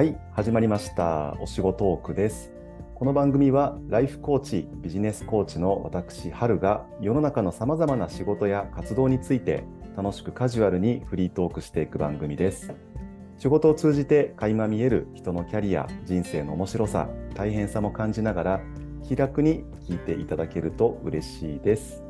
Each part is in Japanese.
はい、始まりました。お仕事トークです。この番組はライフコーチ、ビジネスコーチの私、春が世の中のさまざまな仕事や活動について楽しくカジュアルにフリートークしていく番組です。仕事を通じて垣間見える人のキャリア、人生の面白さ、大変さも感じながら気楽に聞いていただけると嬉しいです。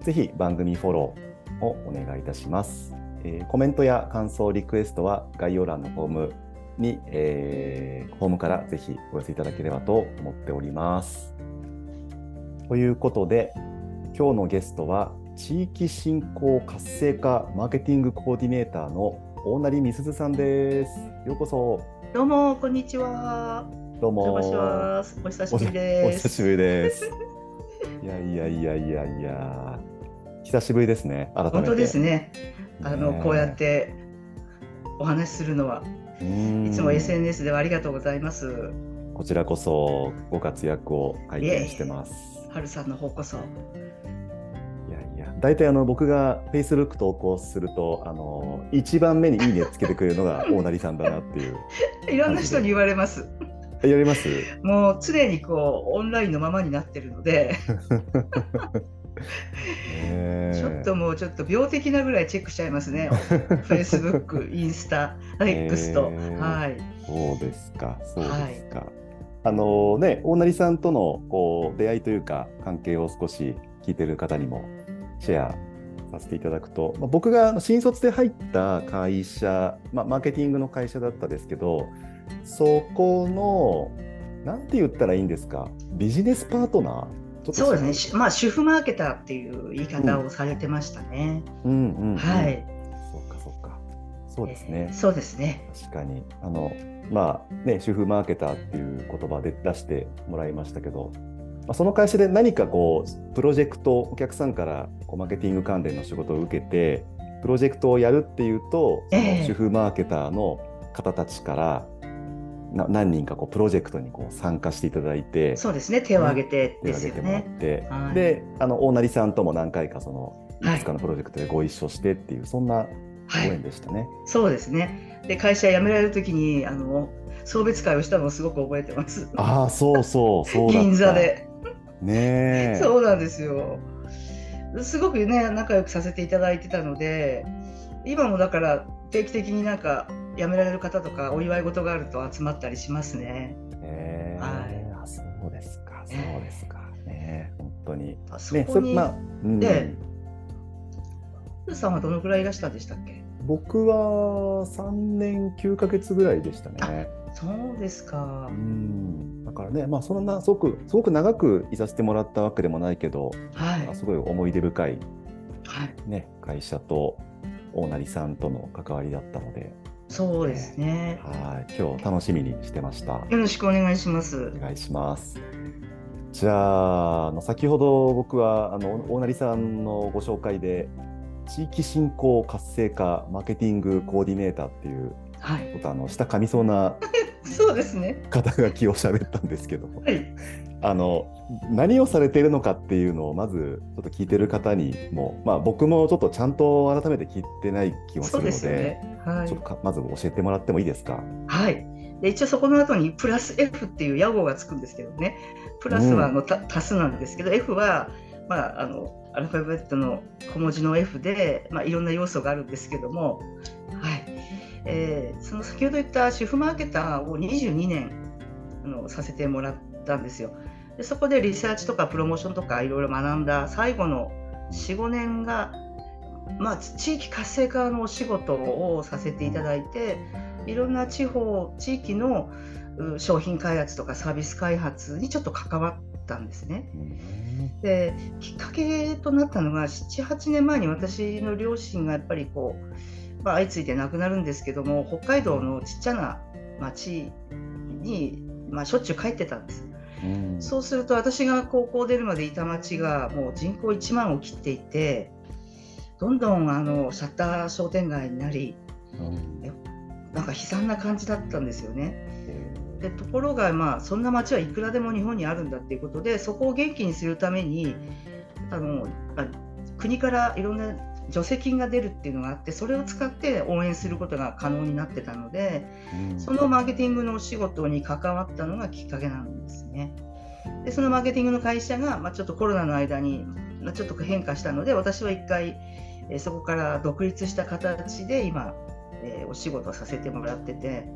ぜひ番組フォローをお願いいたします。えーコメントや感想、リクエストは概要欄のフォームに、えー、フォームからぜひお寄せいただければと思っております。ということで、今日のゲストは、地域振興活性化マーケティングコーディネーターの大成美鈴さんです。ようこそ。どうもこんにちは。どうも。お邪魔します。お久しおぶりです。お久しぶりです。いやいやいやいやいや。久しぶりですね。改めて。本当ですね。あのねえこうやってお話しするのはうんいつも SNS ではありがとうございます。こちらこそご活躍を拝見してます。はるさんの方こそ。いやいや、大体あの僕が Facebook 投稿すると、あの一番目にいいねつけてくれるのが 大成さんだなっていう。いろんな人に言われます。えやります？もう常にこうオンラインのままになってるので、ちょっともうちょっと病的なぐらいチェックしちゃいますね。Facebook、インスタ、X と。はい。そうですか、そうですか。あのね、大成さんとのこう出会いというか、関係を少し聞いてる方にもシェアさせていただくと、まあ、僕が新卒で入った会社、まあ、マーケティングの会社だったですけど、そこの、なんて言ったらいいんですか、ビジネスパートナーちょっとそうですね。しまあ主婦マーケターっていう言い方をされてましたね。うんうん、うん。はい。そうか、そうか。そうですえねー。そうですね。確かにあのまあね主婦マーケターっていう言葉で出してもらいましたけど、まあ、その会社で何かこうプロジェクトお客さんからこうマーケティング関連の仕事を受けてプロジェクトをやるっていうとええ主婦マーケターの方たちからな何人かこうプロジェクトにこう参加していただいてそうですね。手を挙げて手をですよ挙げてもらっね。て、はいであの大成さんとも何回かそのいはいくつかのプロジェクトでご一緒してっていう、そんなごはい縁。でしたね。そうですね。で会社辞められるときにあの送別会をしたのをすごく覚えてます。ああそうそうそう銀座で。ねえ。そうなんですよ。すごくね仲良くさせていただいてたので、今もだから定期的になんか辞められる方とかお祝い事があると集まったりしますね。えはいあそうですか、そええうですか。ね本当に。そね、こに、それまあ、うんえスーさんはどのくらいいらしたんでしたっけ？僕は3年9ヶ月ぐらいでしたね。そうですかう。ん、だからね、まあそんなすごくすごく長くいさせてもらったわけでもないけど、はいまあすごい思い出深いはい。ね会社と大成さんとの関わりだったので、そうですね。はい今日楽しみにしてました。よろしくお願いしますお。願いします。じゃあ、あの先ほど僕はあの大成さんのご紹介で、地域振興活性化マーケティングコーディネーターっていう、はい。あの舌噛みそうなそうですね。肩書きを喋ったんですけど、はい。あの何をされているのかっていうのをまずちょっと聞いてる方にも、まあ、僕もちょっとちゃんと改めて聞いてない気もするので、ね。はいちょっと。かまず教えてもらってもいいですか？はい。で一応そこの後にプラス F っていう屋号がつくんですけどね。プラスはあの、た足すなんですけど F はまああのアルファベットの小文字の F でまあいろんな要素があるんですけども、はい。えーその先ほど言った主婦マーケターを22年あのさせてもらったんですよ。でそこでリサーチとかプロモーションとかいろいろ学んだ最後の45年が、まあ、地域活性化のお仕事をさせていただいていろんな地方地域のう商品開発とかサービス開発にちょっと関わったんですね。うんできっかけとなったのが78年前に私の両親がやっぱりこう、まあ、相次いで亡くなるんですけども北海道のちっちゃな町に、まあ、しょっちゅう帰ってたんです。うんそうすると私が高校出るまでいた町がもう人口1万を切っていてどんどんあのシャッター商店街になりうんなんか悲惨な感じだったんですよね。でところが、まあ、そんな町はいくらでも日本にあるんだっていうことでそこを元気にするためにあの、まあ国からいろんな助成金が出るっていうのがあってそれを使って応援することが可能になってたので、うん、そのマーケティングのお仕事に関わったのがきっかけなんですね。でそのマーケティングの会社が、まあ、ちょっとコロナの間に、まあ、ちょっと変化したので私は一回、えー、そこから独立した形で今、えー、お仕事をさせてもらってて、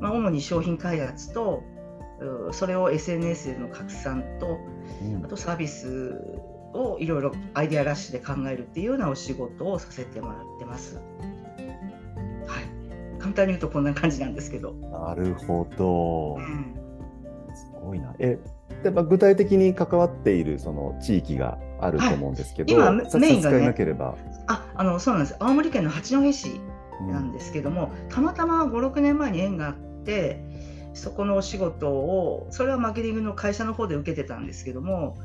まあ、主に商品開発とそれを SNS での拡散と、あとサービスをいろいろアイデアラッシュで考えるっていうようなお仕事をさせてもらってます。はい、簡単に言うとこんな感じなんですけど。なるほど。うん、すごいな。え、でまあ、具体的に関わっているその地域があると思うんですけど、はい、今メインが、ね、なければああのそうなんです青森県の八戸市なんですけども、うん、たまたま56年前に縁があってそこのお仕事をそれはマーケティングの会社の方で受けてたんですけども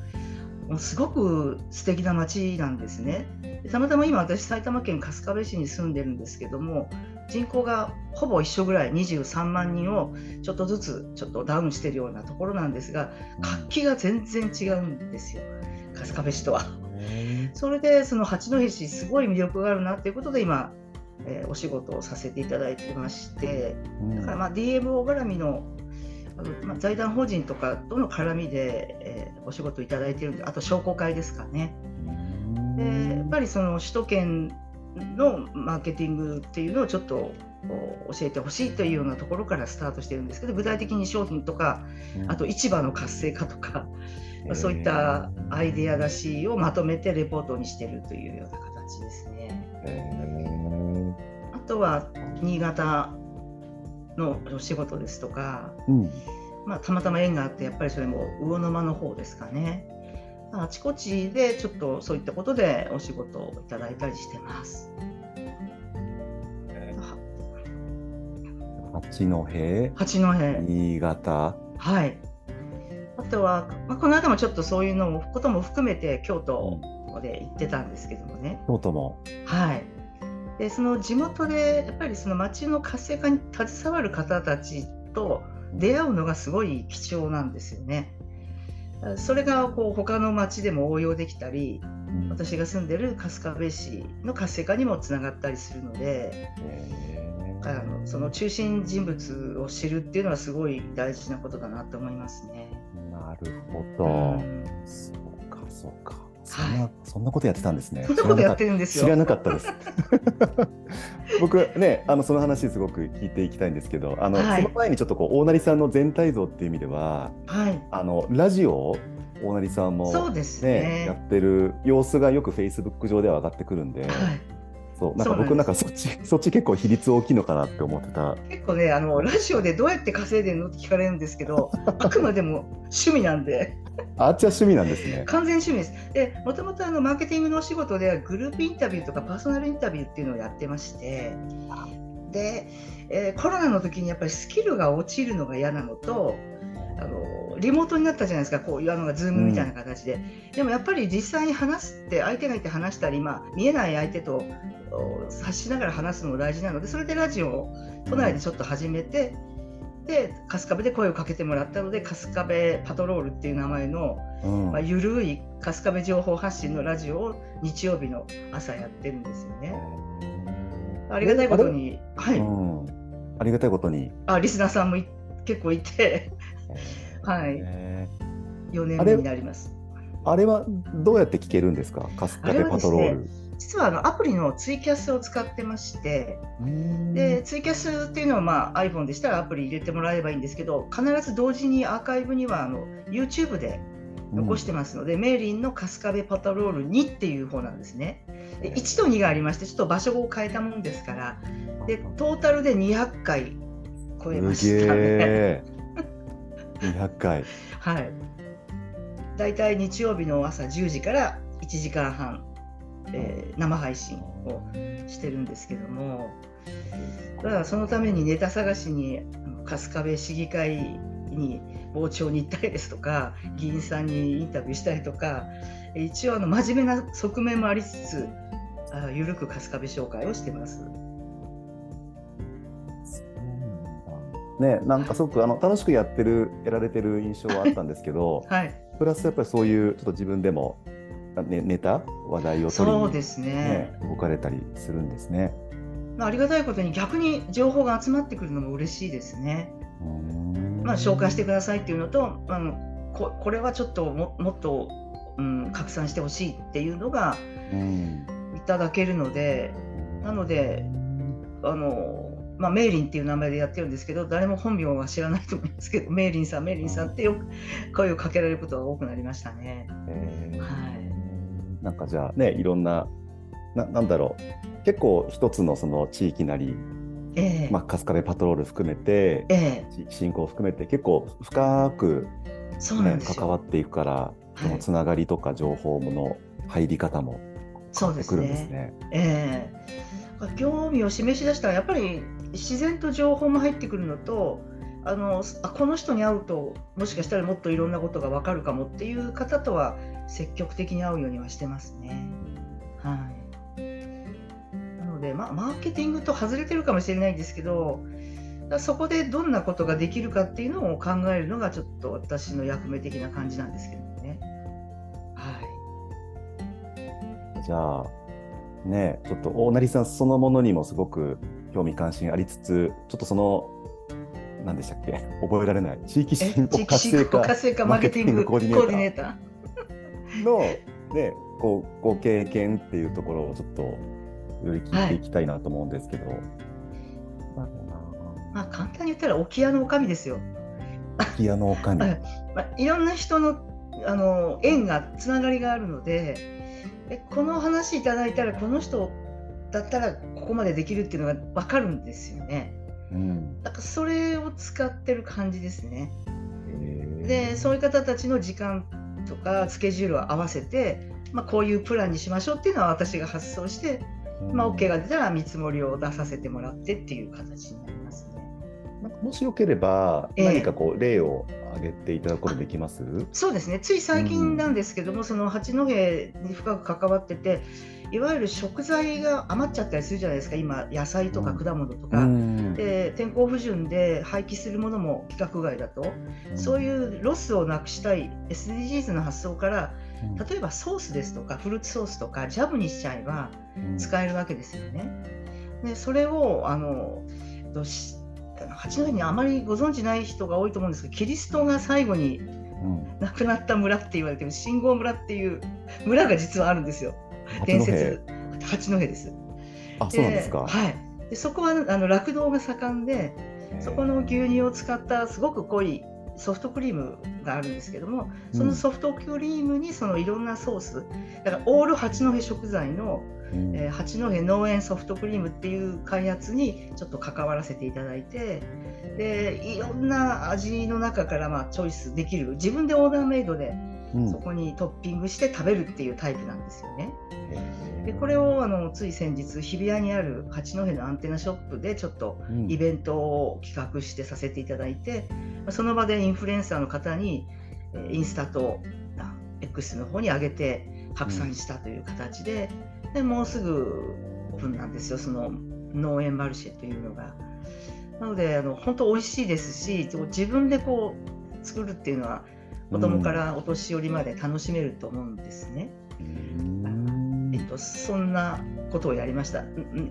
すごく素敵な街なんですね。たまたま今私埼玉県春日部市に住んでるんですけども人口がほぼ一緒ぐらい23万人をちょっとずつちょっとダウンしてるようなところなんですが活気が全然違うんですよ春日部市とは。それでその八戸市すごい魅力があるなっていうことで今えー、お仕事をさせていただいてまして、だからまあ DMO 絡みのあの、まあ、財団法人とかとの絡みで、えー、お仕事いただいてるんであと商工会ですかね。でやっぱりその首都圏のマーケティングっていうのをちょっと教えてほしいというようなところからスタートしてるんですけど具体的に商品とかあと市場の活性化とか、そういったアイデア出しをまとめてレポートにしてるというような形ですね。とは新潟のお仕事ですとか、うん、まあ、たまたま縁があってやっぱりそれも魚沼の方ですかね。あちこちでちょっとそういったことでお仕事をいただいたりしてます。八戸？八戸。新潟？はい。あとは、まあ、この間もちょっとそういうのもことも含めて京都で行ってたんですけどもね、京都も。はいでその地元でやっぱりその町の活性化に携わる方たちと出会うのがすごい貴重なんですよね。それがこう他の町でも応用できたり私が住んでる春日部市の活性化にもつながったりするのであのその中心人物を知るっていうのはすごい大事なことだなと思いますね。なるほど、うん、そうかそうか。そんな、はい、そんなことやってたんですね。そんなことやってるんですよ。知らなかったです。僕ね、あのその話すごく聞いていきたいんですけど、あの、はい、その前にちょっとこう大成さんの全体像っていう意味では、はい、あのラジオ大成さんも、ね、そうですねやってる様子がよくフェイスブック上では上がってくるんで。はいそうなんか僕なんかそっちそっち結構比率大きいのかなって思ってた結構ねあのラジオでどうやって稼いでるのって聞かれるんですけどあくまでも趣味なんであっちは趣味なんですね。完全趣味です。で、もともとあのマーケティングのお仕事ではグループインタビューとかパーソナルインタビューっていうのをやってまして、で、えー、コロナの時にやっぱりスキルが落ちるのが嫌なのと、あのリモートになったじゃないですか、こういうのがズームみたいな形で、うん、でもやっぱり実際に話すって、相手がいて話したり、まあ、見えない相手と察しながら話すのも大事なので、それでラジオを都内でちょっと始めて、うで春日部で声をかけてもらったので春日部パトロールっていう名前の、うん、まあ、ゆるい春日部情報発信のラジオを日曜日の朝やってるんですよね。ありがたいことに、はい、うん、ありがたいことに。あリスナーさんも結構いてはい、4年目になります。あれはどうやって聞けるんですか？春日部パトロール。実はあのアプリのツイキャスを使ってましてでツイキャスっていうのは、まあ、iPhone でしたらアプリ入れてもらえればいいんですけど必ず同時にアーカイブにはあの YouTube で残してますので、うん、メーリンの春日部パトロール2っていう方なんですね。で1と2がありましてちょっと場所を変えたもんですからでトータルで200回超えましたね。200回。はい。だいたい日曜日の朝10時から1時間半えー、生配信をしてるんですけどもだからそのためにネタ探しに春日部市議会に傍聴に行ったりですとか議員さんにインタビューしたりとか一応あの真面目な側面もありつつあ緩く春日部紹介をしてます。ね、なんかすごくあの楽しくやってるやられてる印象はあったんですけど、はい、プラスやっぱりそういうちょっと自分でもね、ネタ話題を取りに、そうですね動かれたりするんですね。まあ、ありがたいことに逆に情報が集まってくるのも嬉しいですね。まあ、紹介してくださいっていうのと、あのここれはちょっとももっと、うん、拡散してほしいっていうのがうんいただけるのでなのであの、まあ、メイリンっていう名前でやってるんですけど誰も本名は知らないと思いますけどメイリンさんメイリンさんってよく声をかけられることが多くなりましたね。えーはいなんかじゃあねいろんなななんだろう。結構一つのその地域なり、ええ。まあ、春日部パトロール含めて、ええ。地域振興を含めて結構深く、ね。関わっていくからそのつながりとか情報の入り方も変わってくるんですね。ええ。興味を示し出したらやっぱり自然と情報も入ってくるのとあのあこの人に会うともしかしたらもっといろんなことが分かるかもっていう方とは積極的に会うようにはしてますね。はい、なので、まあ、マーケティングと外れてるかもしれないんですけどそこでどんなことができるかっていうのを考えるのがちょっと私の役目的な感じなんですけどね。はいじゃあねちょっと大成さんそのものにもすごく興味関心ありつつちょっとその何でしたっけ？覚えられない地域え振興活性化活性化マーケティングコーディネーター。の、ね、こうご経験っていうところをちょっとより聞いていきたいなと思うんですけど。なんだろうなまあ簡単に言ったら置屋の女将ですよ。空き家の女将。はいまあ、いろんな人のあの縁がつながりがあるのでえこの話いただいたらこの人だったらここまでできるっていうのが分かるんですよね。うん。だからそれを使ってる感じですね。でそういう方たちの時間とかスケジュールを合わせて、まあ、こういうプランにしましょうっていうのは私が発想して、まあ、OK が出たら見積もりを出させてもらってっていう形になりますね。なんかもしよければ、ええ。何かこう例を挙げていただくことできます？そうですね。つい最近なんですけども、その八戸に深く関わってていわゆる食材が余っちゃったりするじゃないですか。今野菜とかうん。果物とうか。ん。で天候不順で廃棄するものも規格外だと、そういうロスをなくしたい SDGs の発想からうん。例えばソースですとかフルーツソースとかジャムにしちゃえばうん。使えるわけですよね。でそれをあのどし八戸にあまりご存知ない人が多いと思うんですけどキリストが最後にうん。亡くなった村って言われてる信号村っていう村が実はあるんですよ伝説八戸です。あそうなんですか。はい、でそこはあの酪農が盛んでそこの牛乳を使ったすごく濃いソフトクリームがあるんですけどもそのソフトクリームにそのいろんなソースだからオール八戸食材の、うん。えー八戸農園ソフトクリームっていう開発にちょっと関わらせていただいてでいろんな味の中からまあチョイスできる。自分でオーダーメイドでうんそこにトッピングして食べるっていうタイプなんですよね。でこれをあのつい先日日比谷にある八戸のアンテナショップでちょっとうんイベントを企画してさせていただいてその場でインフルエンサーの方にえーインスタとあ X の方に上げて拡散したという形で,、でもうすぐオープンなんですよその農園マルシェというのが。なのであの本当美味しいですし自分でこう作るっていうのは子供からお年寄りまで楽しめると思うんですね。うんえっと、そんなことをやりました。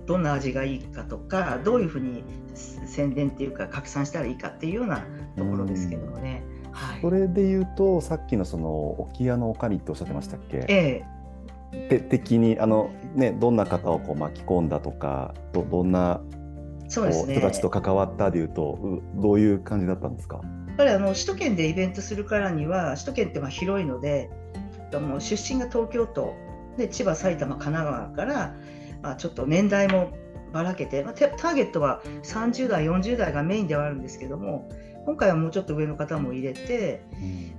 どんな味がいいかとか、どういうふうに宣伝っていうか拡散したらいいかっていうようなところですけどもね。はい。それで言うとさっきのその置屋の女将っておっしゃってましたっけ？えて的にあのねどんな方をこう巻き込んだとかどどんなね。人たちと関わったでいうとうどういう感じだったんですか？ぱりあの首都圏でイベントするからには首都圏ってまあ広いのでもう出身が東京都で千葉埼玉神奈川から、まあ、ちょっと年代もばらけて、まあ、テターゲットは30代40代がメインではあるんですけども今回はもうちょっと上の方も入れて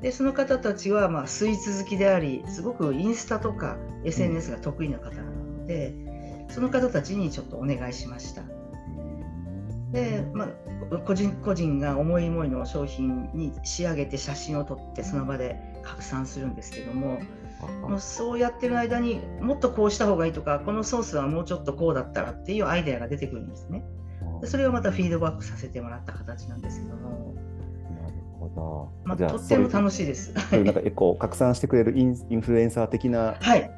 でその方たちはまあスイーツ好きでありすごくインスタとか SNS が得意な方なので、その方たちにちょっとお願いしました。で、まあ、個人個人が思い思いの商品に仕上げて写真を撮ってその場で拡散するんですけどももうそうやってる間にもっとこうした方がいいとかこのソースはもうちょっとこうだったらっていうアイデアが出てくるんですね。でそれをまたフィードバックさせてもらった形なんですけども。なるほど。まあ、とっても楽しいです。そういうなんかこう拡散してくれるインインフルエンサー的なはい、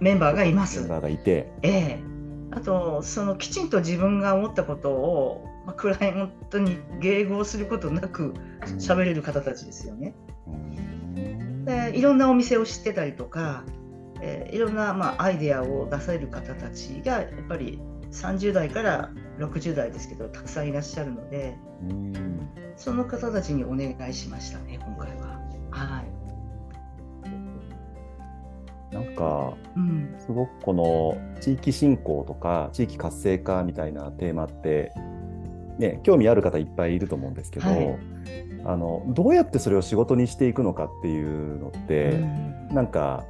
メンバーがいまメンす。バーがいて、ええあとそのきちんと自分が思ったことを、まあ、クライアントに迎合することなく喋れる方たちですよね。うん。でいろんなお店を知ってたりとか、えーいろんな、まあ、アイデアを出される方たちがやっぱり30代から60代ですけどたくさんいらっしゃるのでうん。その方たちにお願いしましたね今回は。はい。なんかうん。すごくこの地域振興とか地域活性化みたいなテーマって、ね、興味ある方いっぱいいると思うんですけど、はいあのどうやってそれを仕事にしていくのかっていうのって、うんなんか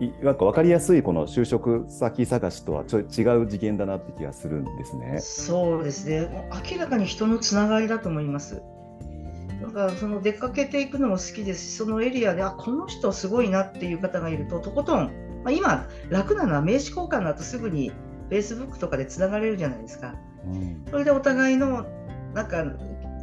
いなんか分かりやすいこの就職先探しとはちょい違う次元だなって気がするんですね。そうですね明らかに人のつながりだと思います。なんかその出かけていくのも好きですしそのエリアであこの人すごいなっていう方がいるととことん、まあ、今楽なのは名刺交換だとすぐに Facebook とかでつながれるじゃないですかうんそれでお互いのなんか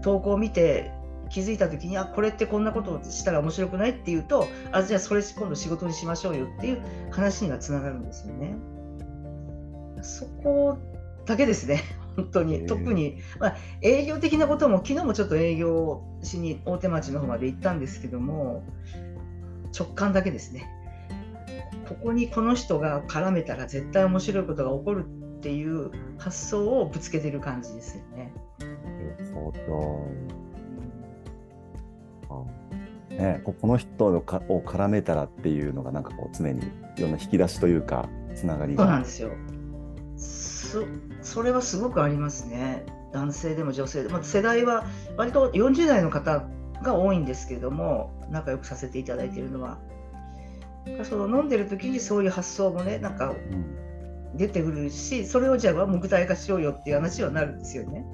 投稿を見て気づいた時にあこれってこんなことをしたら面白くないっていうとあじゃあそれ今度仕事にしましょうよっていう話にはつながるんですよね。そこだけですね。本当に。特に、まあ、営業的なことも昨日もちょっと営業しに大手町の方まで行ったんですけども直感だけですね。ここにこの人が絡めたら絶対面白いことが起こるっていう発想をぶつけてる感じですよね。そうあね、ここの人をかを絡めたらっていうのがなんかこう常にいろんな引き出しというかつながりがそうなんですよ。そそれはすごくありますね。男性でも女性でも、世代は割と40代の方が多いんですけれども、仲良くさせていただいているのは。その飲んでる時にそういう発想もね、なんかうん出てくるし、それをじゃあ具体化しようよっていう話はなるんですよね。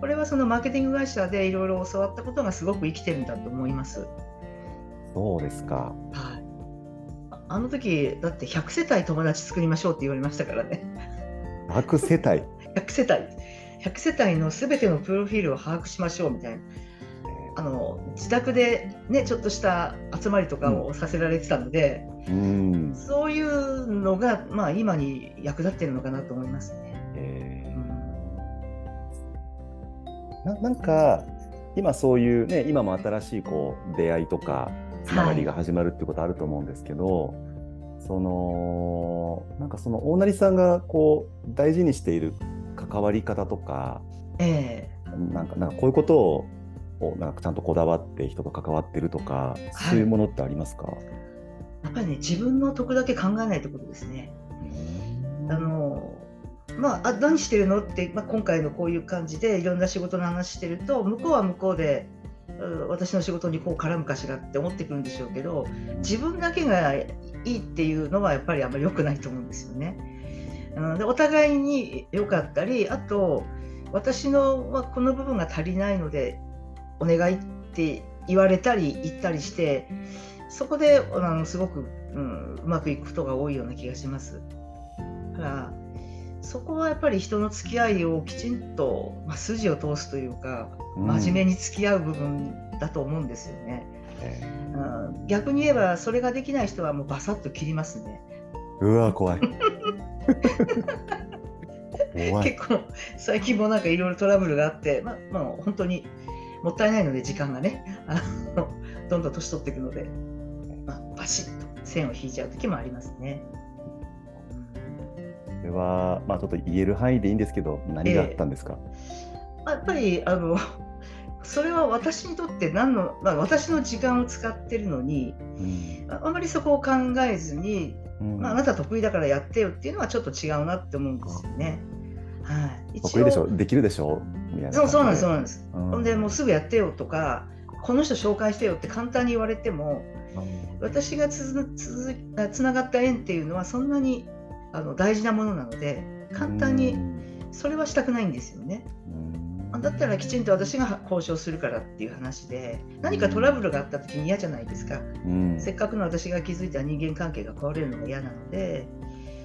これはそのマーケティング会社でいろいろ教わったことがすごく生きてるんだと思います。そうですか。はい。ああの時だって100世帯友達作りましょうって言われましたからね。100世帯。100世帯100世帯のすべてのプロフィールを把握しましょうみたいなあの自宅でねちょっとした集まりとかをさせられてたので、うん。そういうのがまあ今に役立ってるのかなと思いますね。えうん。ーななんか今そういうね今も新しいこう出会いとかつながりが始まるってことあると思うんですけど、そのなんかその大成さんがこう大事にしている関わり方とかえ。なんかなんかこういうことををなんかちゃんとこだわって人と関わってるとか、そういうものってありますか、えやっぱりね自分の得だけ考えないってことですね。あのまあ、あ何してるのって、まあ、今回のこういう感じでいろんな仕事の話してると向こうは向こうでうん私の仕事にこう絡むかしらって思ってくるんでしょうけど自分だけがいいっていうのはやっぱりあんまり良くないと思うんですよね。うん、でお互いに良かったりあと私のはこの部分が足りないのでお願いって言われたり言ったりしてそこであのすごく、うん、うまくいくことが多いような気がします。だからそこはやっぱり人の付き合いをきちんと、まあ、筋を通すというか真面目に付き合う部分だと思うんですよね。えうん、逆に言えばそれができない人はもうバサッと切りますね。ーうわ怖い 怖い結構最近もなんかいろいろトラブルがあって、まあ、まあ本当にもったいないので時間がねあのどんどん年取っていくので、まあ、バシッと線を引いちゃう時もありますね。これはまあちょっと言える範囲でいいんですけど何があったんですか、まあやっぱりあのそれは私にとって何の、まあ、私の時間を使ってるのにうん。ああまりそこを考えずに、うん。まあ、あなた得意だからやってよっていうのはちょっと違うなって思うんですよね。はい、一応得意でしょ？できるでしょ？そうそうなんですそう感なんです。ほんでもうすぐやってよとかこの人紹介してよって簡単に言われても私がつづつづつながった縁っていうのはそんなにあの大事なものなので簡単にそれはしたくないんですよね。だったらきちんと私が交渉するからっていう話で何かトラブルがあった時に嫌じゃないですか。うんせっかくの私が築いた人間関係が壊れるのが嫌なので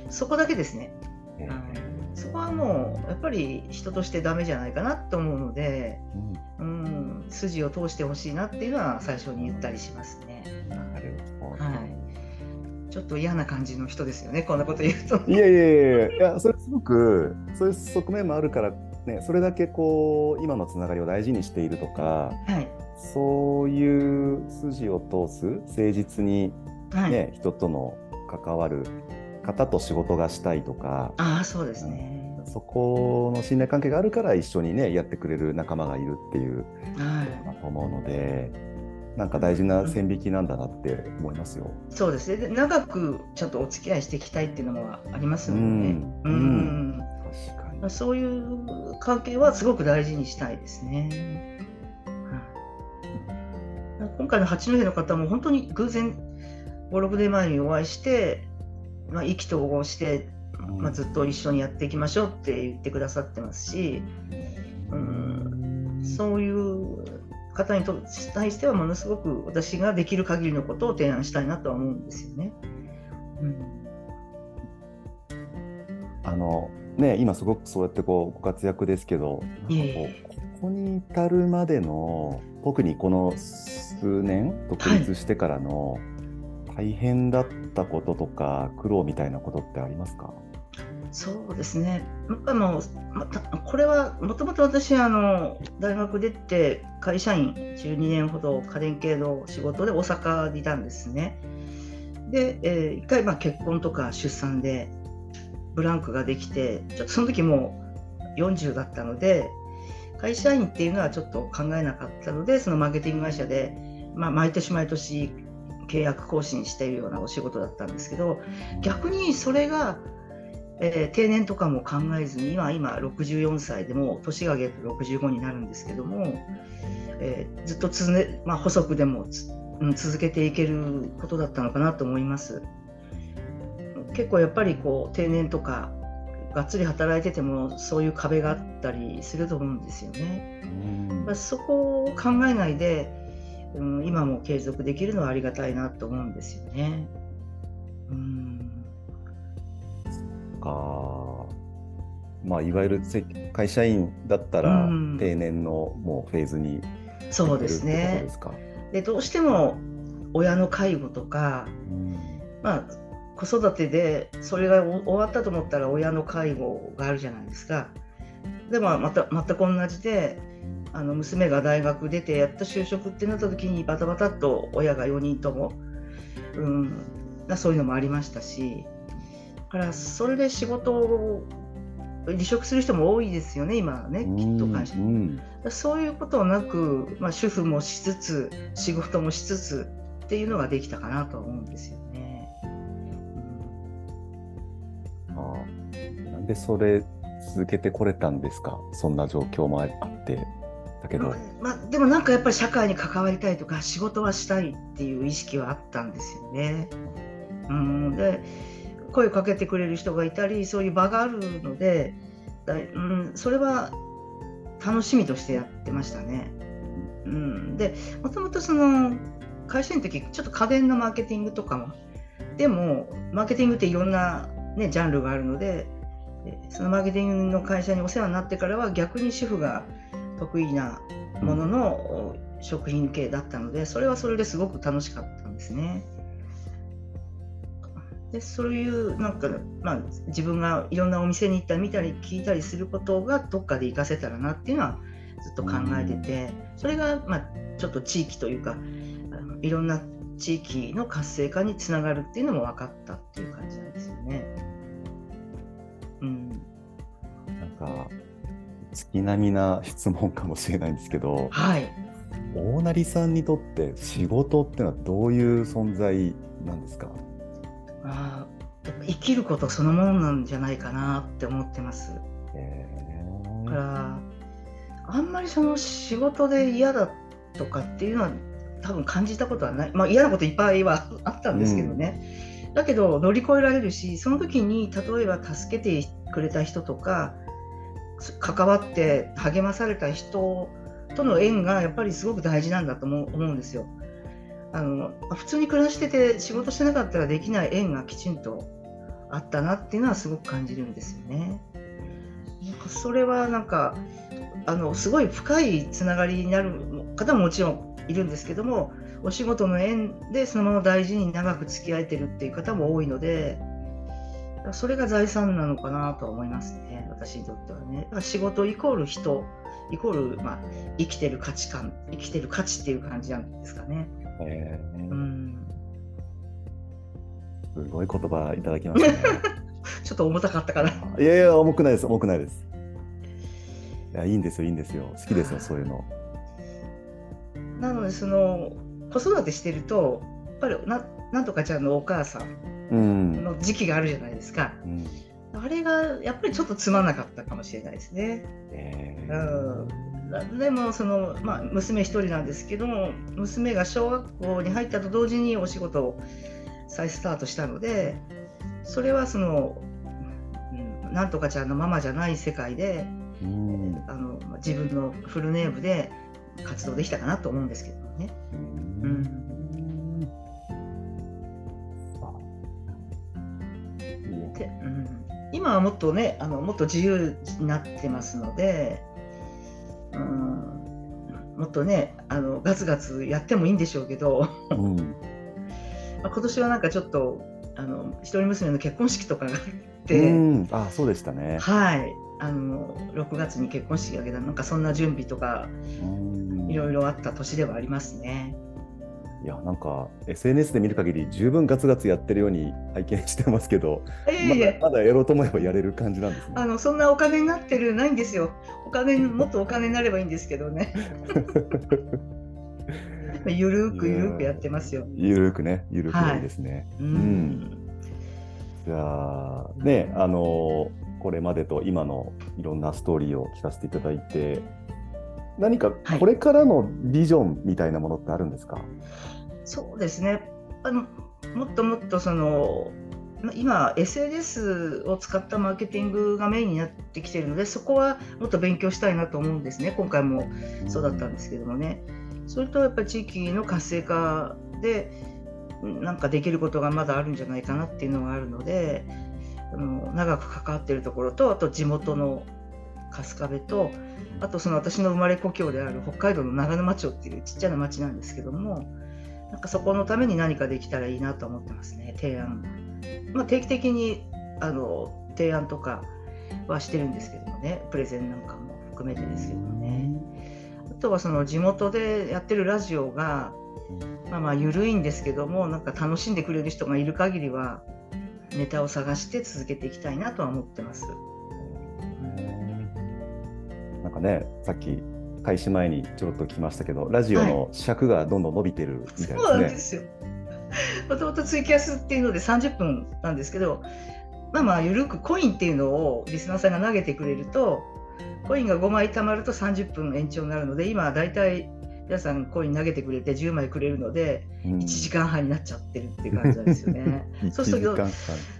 そこだけですね。えーそそこはもうやっぱり人としてダメじゃないかなと思うので、うん、うん、筋を通してほしいなっていうのは最初に言ったりしますね。なるほど、はいちょっと嫌な感じの人ですよね、こんなこと言うと。いやいやいやいや、それすごく、そういう側面もあるから、ね、それだけこう、今のつながりを大事にしているとか、はい、そういう筋を通す、誠実にね、はい、人との関わる方と仕事がしたいとか、あそうですね。そこの信頼関係があるから一緒にねやってくれる仲間がいるっていう、はい、と思うのでなんか大事な線引きなんだなって思いますよ。そうですね。長くちょっとお付き合いしていきたいっていうのもありますもんね。うん。うん確かに。そういう関係はすごく大事にしたいですね。今回の八戸の方も本当に偶然5、6年前にお会いして、まあ、意気投合して、まあ、ずっと一緒にやっていきましょうって言ってくださってますし、うん、そういう方に対してはものすごく私ができる限りのことを提案したいなとは思うんですよね。うん、あのね今すごくそうやってこうご活躍ですけど、ここに至るまでの特にこの数年独立してからの大変だったこととか、苦労みたいなことってありますか？そうですね、あのこれはもともと私あの、大学出て会社員12年ほど家電系の仕事で大阪にいたんですね。で、えー、1回まあ結婚とか出産でブランクができて、ちょっとその時もう40だったので、会社員っていうのはちょっと考えなかったので、そのマーケティング会社で、まあ、毎年毎年契約更新しているようなお仕事だったんですけど、逆にそれがえー、定年とかも考えずに今今64歳でも年が明けて65になるんですけども、えー、ずっとつ、ねまあ、細くでもうん、続けていけることだったのかなと思います。結構やっぱりこう定年とかがっつり働いててもそういう壁があったりすると思うんですよね。まあ、そこを考えないで、うん、今も継続できるのはありがたいなと思うんですよね。うんか、まあ、いわゆる会社員だったら定年のもうフェーズにそうですね。でどうしても親の介護とか、うん、まあ子育てでそれが終わったと思ったら親の介護があるじゃないですか。でもまた全く同じであの娘が大学出てやっと就職ってなった時にバタバタっと親が4人とも、うん、そういうのもありましたしからそれで仕事を離職する人も多いですよね、今はね、きっと会社に。そういうことなく、まあ、主婦もしつつ、仕事もしつつっていうのができたかなと思うんですよね。うん、ああなんでそれ続けてこれたんですか、そんな状況もあって。だけど、まあ、でもなんかやっぱり社会に関わりたいとか仕事はしたいっていう意識はあったんですよね。うん、で声をかけてくれる人がいたりそういう場があるのでだ、うん、それは楽しみとしてやってましたね。うん、でもともとその会社員の時ちょっと家電のマーケティングとかもでもマーケティングっていろんな、ね、ジャンルがあるのでそのマーケティングの会社にお世話になってからは逆に主婦が得意なものの食品系だったのでそれはそれですごく楽しかったんですね。でそういうなんか、まあ、自分がいろんなお店に行ったり見たり聞いたりすることがどっかで活かせたらなっていうのはずっと考えててそれが、まあ、ちょっと地域というかあのいろんな地域の活性化につながるっていうのも分かったっていう感じなんですよね。うん、なんか月並みな質問かもしれないんですけど、はい、大成さんにとって仕事っていうのはどういう存在なんですか？あ生きることそのものなんじゃないかなって思ってます。だからあんまりその仕事で嫌だとかっていうのは多分感じたことはない、まあ、嫌なこといっぱいはあったんですけどね、うん、だけど乗り越えられるしその時に例えば助けてくれた人とか関わって励まされた人との縁がやっぱりすごく大事なんだと思うんですよ。あの普通に暮らしてて仕事してなかったらできない縁がきちんとあったなっていうのはすごく感じるんですよね。なんかそれはなんかあのすごい深いつながりになる方ももちろんいるんですけどもお仕事の縁でそのまま大事に長く付き合えてるっていう方も多いのでそれが財産なのかなとは思いますね私にとってはね。だから仕事イコール人イコール、まあ、生きてる価値観生きてる価値っていう感じなんですかね。えーうんすごい言葉いただきましたね。ちょっと重たかったかな。いやいや、重くないです、重くないです。いや、いいんですよ、いいんですよ。好きですよ、そういうの。なのでその子育てしてるとやっぱりななんとかちゃんのお母さん。の時期があるじゃないですか。うん。あれがやっぱりちょっとつまんなかったかもしれないですね。え。うーん、でもその、まあ、娘一人なんですけども娘が小学校に入ったと同時にお仕事を再スタートしたのでそれはその、うん、なんとかちゃんのママじゃない世界でうん。あのまあ自分のフルネームで活動できたかなと思うんですけどね。ううんんでうん、今はもっとねあのもっと自由になってますので、うん、もっとねあのガツガツやってもいいんでしょうけど、うん。まあ今年はなんかちょっとあの一人娘の結婚式とかがあっうて、ん、あ、そうでしたね。はい。あの6月に結婚式がけどなんかそんな準備とかうん。いろいろあった年ではありますね。いや、なんか SNS で見る限り、十分ガツガツやってるように拝見してますけど、いえいえまだまだやろうと思えばやれる感じなんですね。あのそんなお金になってるないんですよ。お金もっとお金になればいいんですけどね。ゆるーくゆるーくやってますよ。ゆるくね、ゆるくがいいですね。ううんん。じゃあ、ね、あのこれまでと今のいろんなストーリーを聞かせていただいて、何かはいこれからのビジョンみたいなものってあるんですか、そうですね。あのもっともっとそのま今 SNS を使ったマーケティングがメインになってきているので、そこはもっと勉強したいなと思うんですね。今回もそうだったんですけどもね。それとやっぱり地域の活性化でなんかできることがまだあるんじゃないかなっていうのがあるのであの長く関わっているところとあと地元の春日部とあとその私の生まれ故郷である北海道の長沼町っていうちっちゃな町なんですけどもなんかそこのために何かできたらいいなと思ってますね提案、まあ、定期的にあの提案とかはしてるんですけどもねプレゼンなんかも含めてですけどもね。あとはその地元でやってるラジオが、まあまあ緩いんですけどもなんか楽しんでくれる人がいる限りはネタを探して続けていきたいなとは思ってます。かね、さっき開始前にちょろっと聞きましたけど、ラジオの尺がどんどん伸びてるみたいそうなんでですすよ。もともとツイキャスっていうので30分なんですけど、まあまあ緩くコインっていうのをリスナーさんが投げてくれると、コインが5枚貯まると30分延長になるので、今はだいたい皆さんコイン投げてくれて10枚くれるので、ね。うん1時間半になっちゃってるっていう感じなんですよね。そうすると1時間半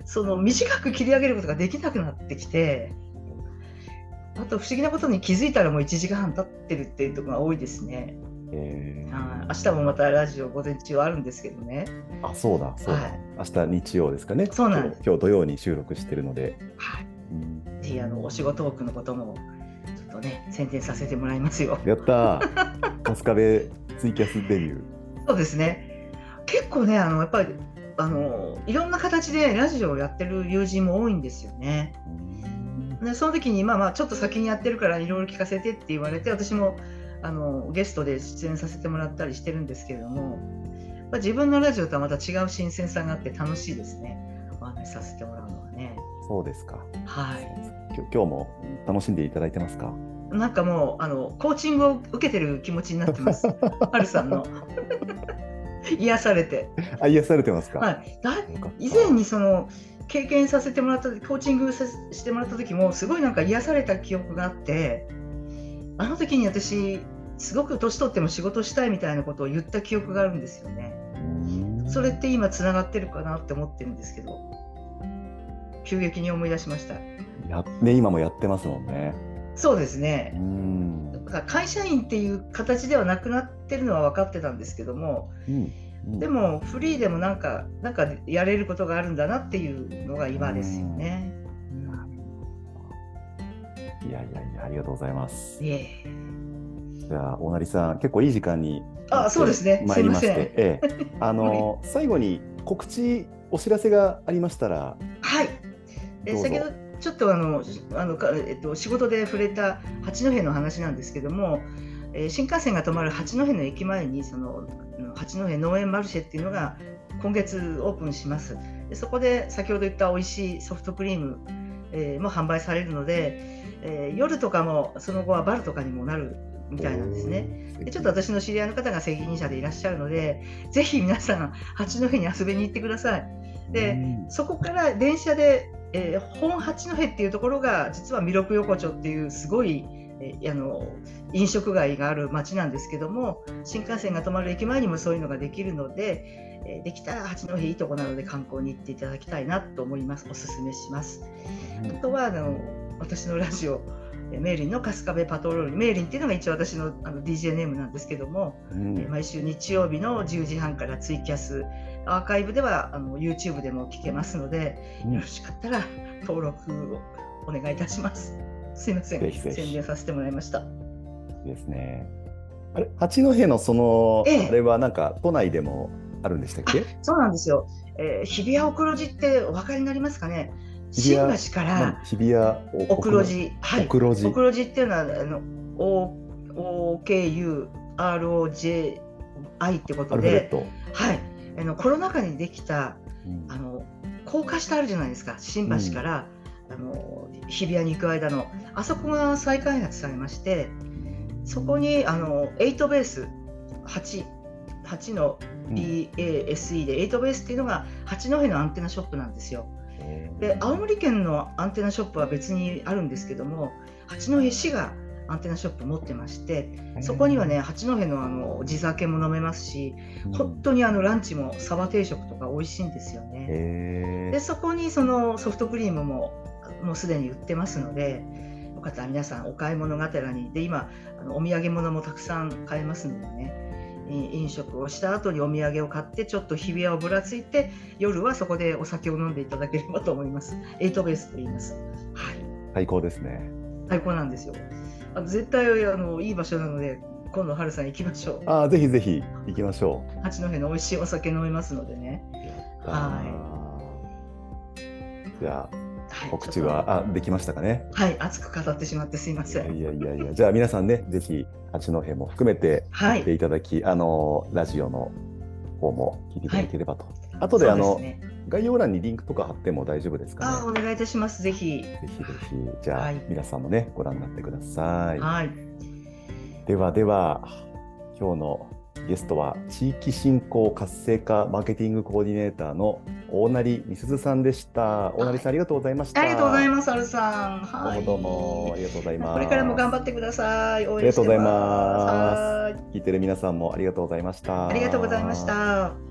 その短く切り上げることができなくなってきて、あと不思議なことに気づいたらもう1時間半経ってるっていうところが多いですね。えーはい明日もまたラジオ午前中あるんですけどね。あ、そうだ、そうだ。はい明日日曜ですかね。そうなんです今日土曜に収録してるので。はい。うんぜひあのお仕事トークのこともちょっとね宣伝させてもらいますよ。やったー春日部ツイキャスデビュー。そうですね。結構ねあのやっぱりあのいろんな形でラジオをやってる友人も多いんですよね。でその時にまあまあちょっと先にやってるからいろいろ聞かせてって言われて私もあのゲストで出演させてもらったりしてるんですけれども、まあ、自分のラジオとはまた違う新鮮さがあって楽しいですねお話しさせてもらうのはね。そうですか。はい今日も楽しんでいただいてますか？なんかもうあのコーチングを受けてる気持ちになってます。はるさんの 癒されて、あ、癒されてますか？はい、だ以前にその経験させてもらったコーチングしてもらった時もすごいなんか癒された記憶があってあの時に私すごく年取っても仕事したいみたいなことを言った記憶があるんですよね。うんそれって今つながってるかなって思ってるんですけど急激に思い出しました。やね今もやってますもんね。そうですねう。ん。だから会社員っていう形ではなくなってるのは分かってたんですけどもうんうんでもフリーでもなんかなんかやれることがあるんだなっていうのが今ですよね。いやいやいや、ありがとうございます。いえ。じゃあ、大成さん、結構いい時間にあそうですね。参りましすいません。て、ええ、あの、最後に告知、お知らせがありましたら、はい。え先ほどちょっとあのあのかえっと仕事で触れた八戸の話なんですけども、えー新幹線が止まる八戸の駅前にそのうん八戸農園マルシェっていうのが今月オープンします。でそこで先ほど言った美味しいソフトクリーム、えーも販売されるので、えー夜とかもその後はバルとかにもなるみたいなんですね。でちょっと私の知り合いの方が責任者でいらっしゃるので、ぜひ皆さん、八戸に遊びに行ってください。でうんそこから電車で、えー本八戸っていうところが実は弥勒横丁っていうすごい、えーあの飲食街がある町なんですけども新幹線が止まる駅前にもそういうのができるので、えーできたら八戸いいとこなので観光に行っていただきたいなと思いますおすすめします。あとはあの私のラジオえーメーリンの春日部パトロールメーリンっていうのが一応私のあの DJ ネームなんですけども、うんえー毎週日曜日の10時半からツイキャスアーカイブではあの YouTube でも聞けますので、うんよろしかったら登録をお願いいたします。すいませんぜひぜひ宣伝させてもらいました。ですね。あれ、八戸のその、ええあれはなんか都内でもあるんでしたっけ？そうなんですよ。えー日比谷お黒寺ってお分かりになりますかね？新橋から日比谷お黒寺、はい、お黒寺お黒寺っていうのはあの O K U R O J I ってことで。はい、あのコロナ禍にできたうんあの高架下あるじゃないですか新橋から、あの日比谷に行く間のあそこが再開発されましてそこにあの8ベース 8, 8の BASE で8ベースっていうのが八戸のアンテナショップなんですよ。で青森県のアンテナショップは別にあるんですけども八戸市がアンテナショップ持ってましてそこにはね八戸のあの地酒も飲めますしうん、本当にあのランチもサバ定食とか美味しいんですよね。へでそこにそのソフトクリームももうすでに売ってますのでよかったら皆さんお買い物がてらにで今あのお土産物もたくさん買えますのでねい飲食をした後にお土産を買ってちょっと日比谷をぶらついて夜はそこでお酒を飲んでいただければと思います。エイトベースと言います。はい最高ですね。最高なんですよ。あ絶対あのいい場所なので今度春さん行きましょう。ああ、ぜひぜひ行きましょう。八戸の美味しいお酒飲めますのでね。はい。じゃあはい、告知はあできましたかね？とはい熱く語ってしまってすいません。いやいやいや、じゃあ皆さんね、ぜひ八戸も含めてはい聞いていただき、あのラジオの方も聞いていただければと。後であの概要欄にリンクとか貼っても大丈夫ですかね？あお願いいたします。ぜひ。ぜひぜひ、じゃあ、はい皆さんもね、ご覧になってください。はい。ではでは、今日のゲストは地域振興活性化マーケティングコーディネーターの大成美鈴さんでした。大成さん、ありがとうございました。ありがとうございまます、アルさん。す。はい。どうもどうもありがとうございます。これからも頑張ってください。応ありがとうござい援してます。聞いてる皆さんもありがとうございました。ありがとうございました。